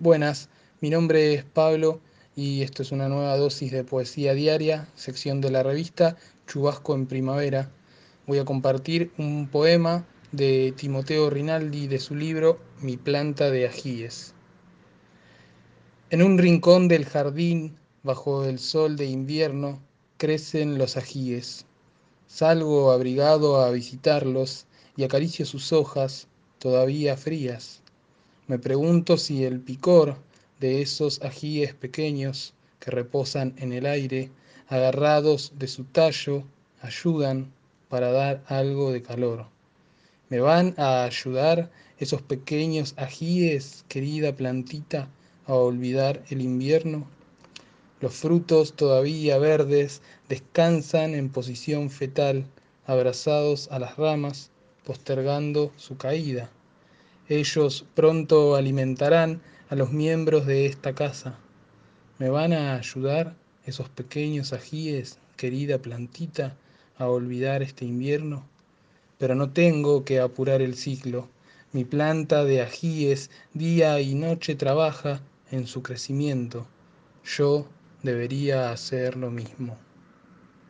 Buenas, mi nombre es Pablo y esto es una nueva dosis de poesía diaria, sección de la revista Chubasco en Primavera. Voy a compartir un poema de Timoteo Rinaldi de su libro Mi planta de ajíes. En un rincón del jardín, bajo el sol de invierno, crecen los ajíes. Salgo abrigado a visitarlos y acaricio sus hojas todavía frías me pregunto si el picor de esos ajíes pequeños que reposan en el aire, agarrados de su tallo, ayudan para dar algo de calor. ¿Me van a ayudar esos pequeños ajíes, querida plantita, a olvidar el invierno? Los frutos todavía verdes descansan en posición fetal, abrazados a las ramas, postergando su caída. Ellos pronto alimentarán a los miembros de esta casa. ¿Me van a ayudar esos pequeños ajíes, querida plantita, a olvidar este invierno? Pero no tengo que apurar el ciclo. Mi planta de ajíes día y noche trabaja en su crecimiento. Yo debería hacer lo mismo.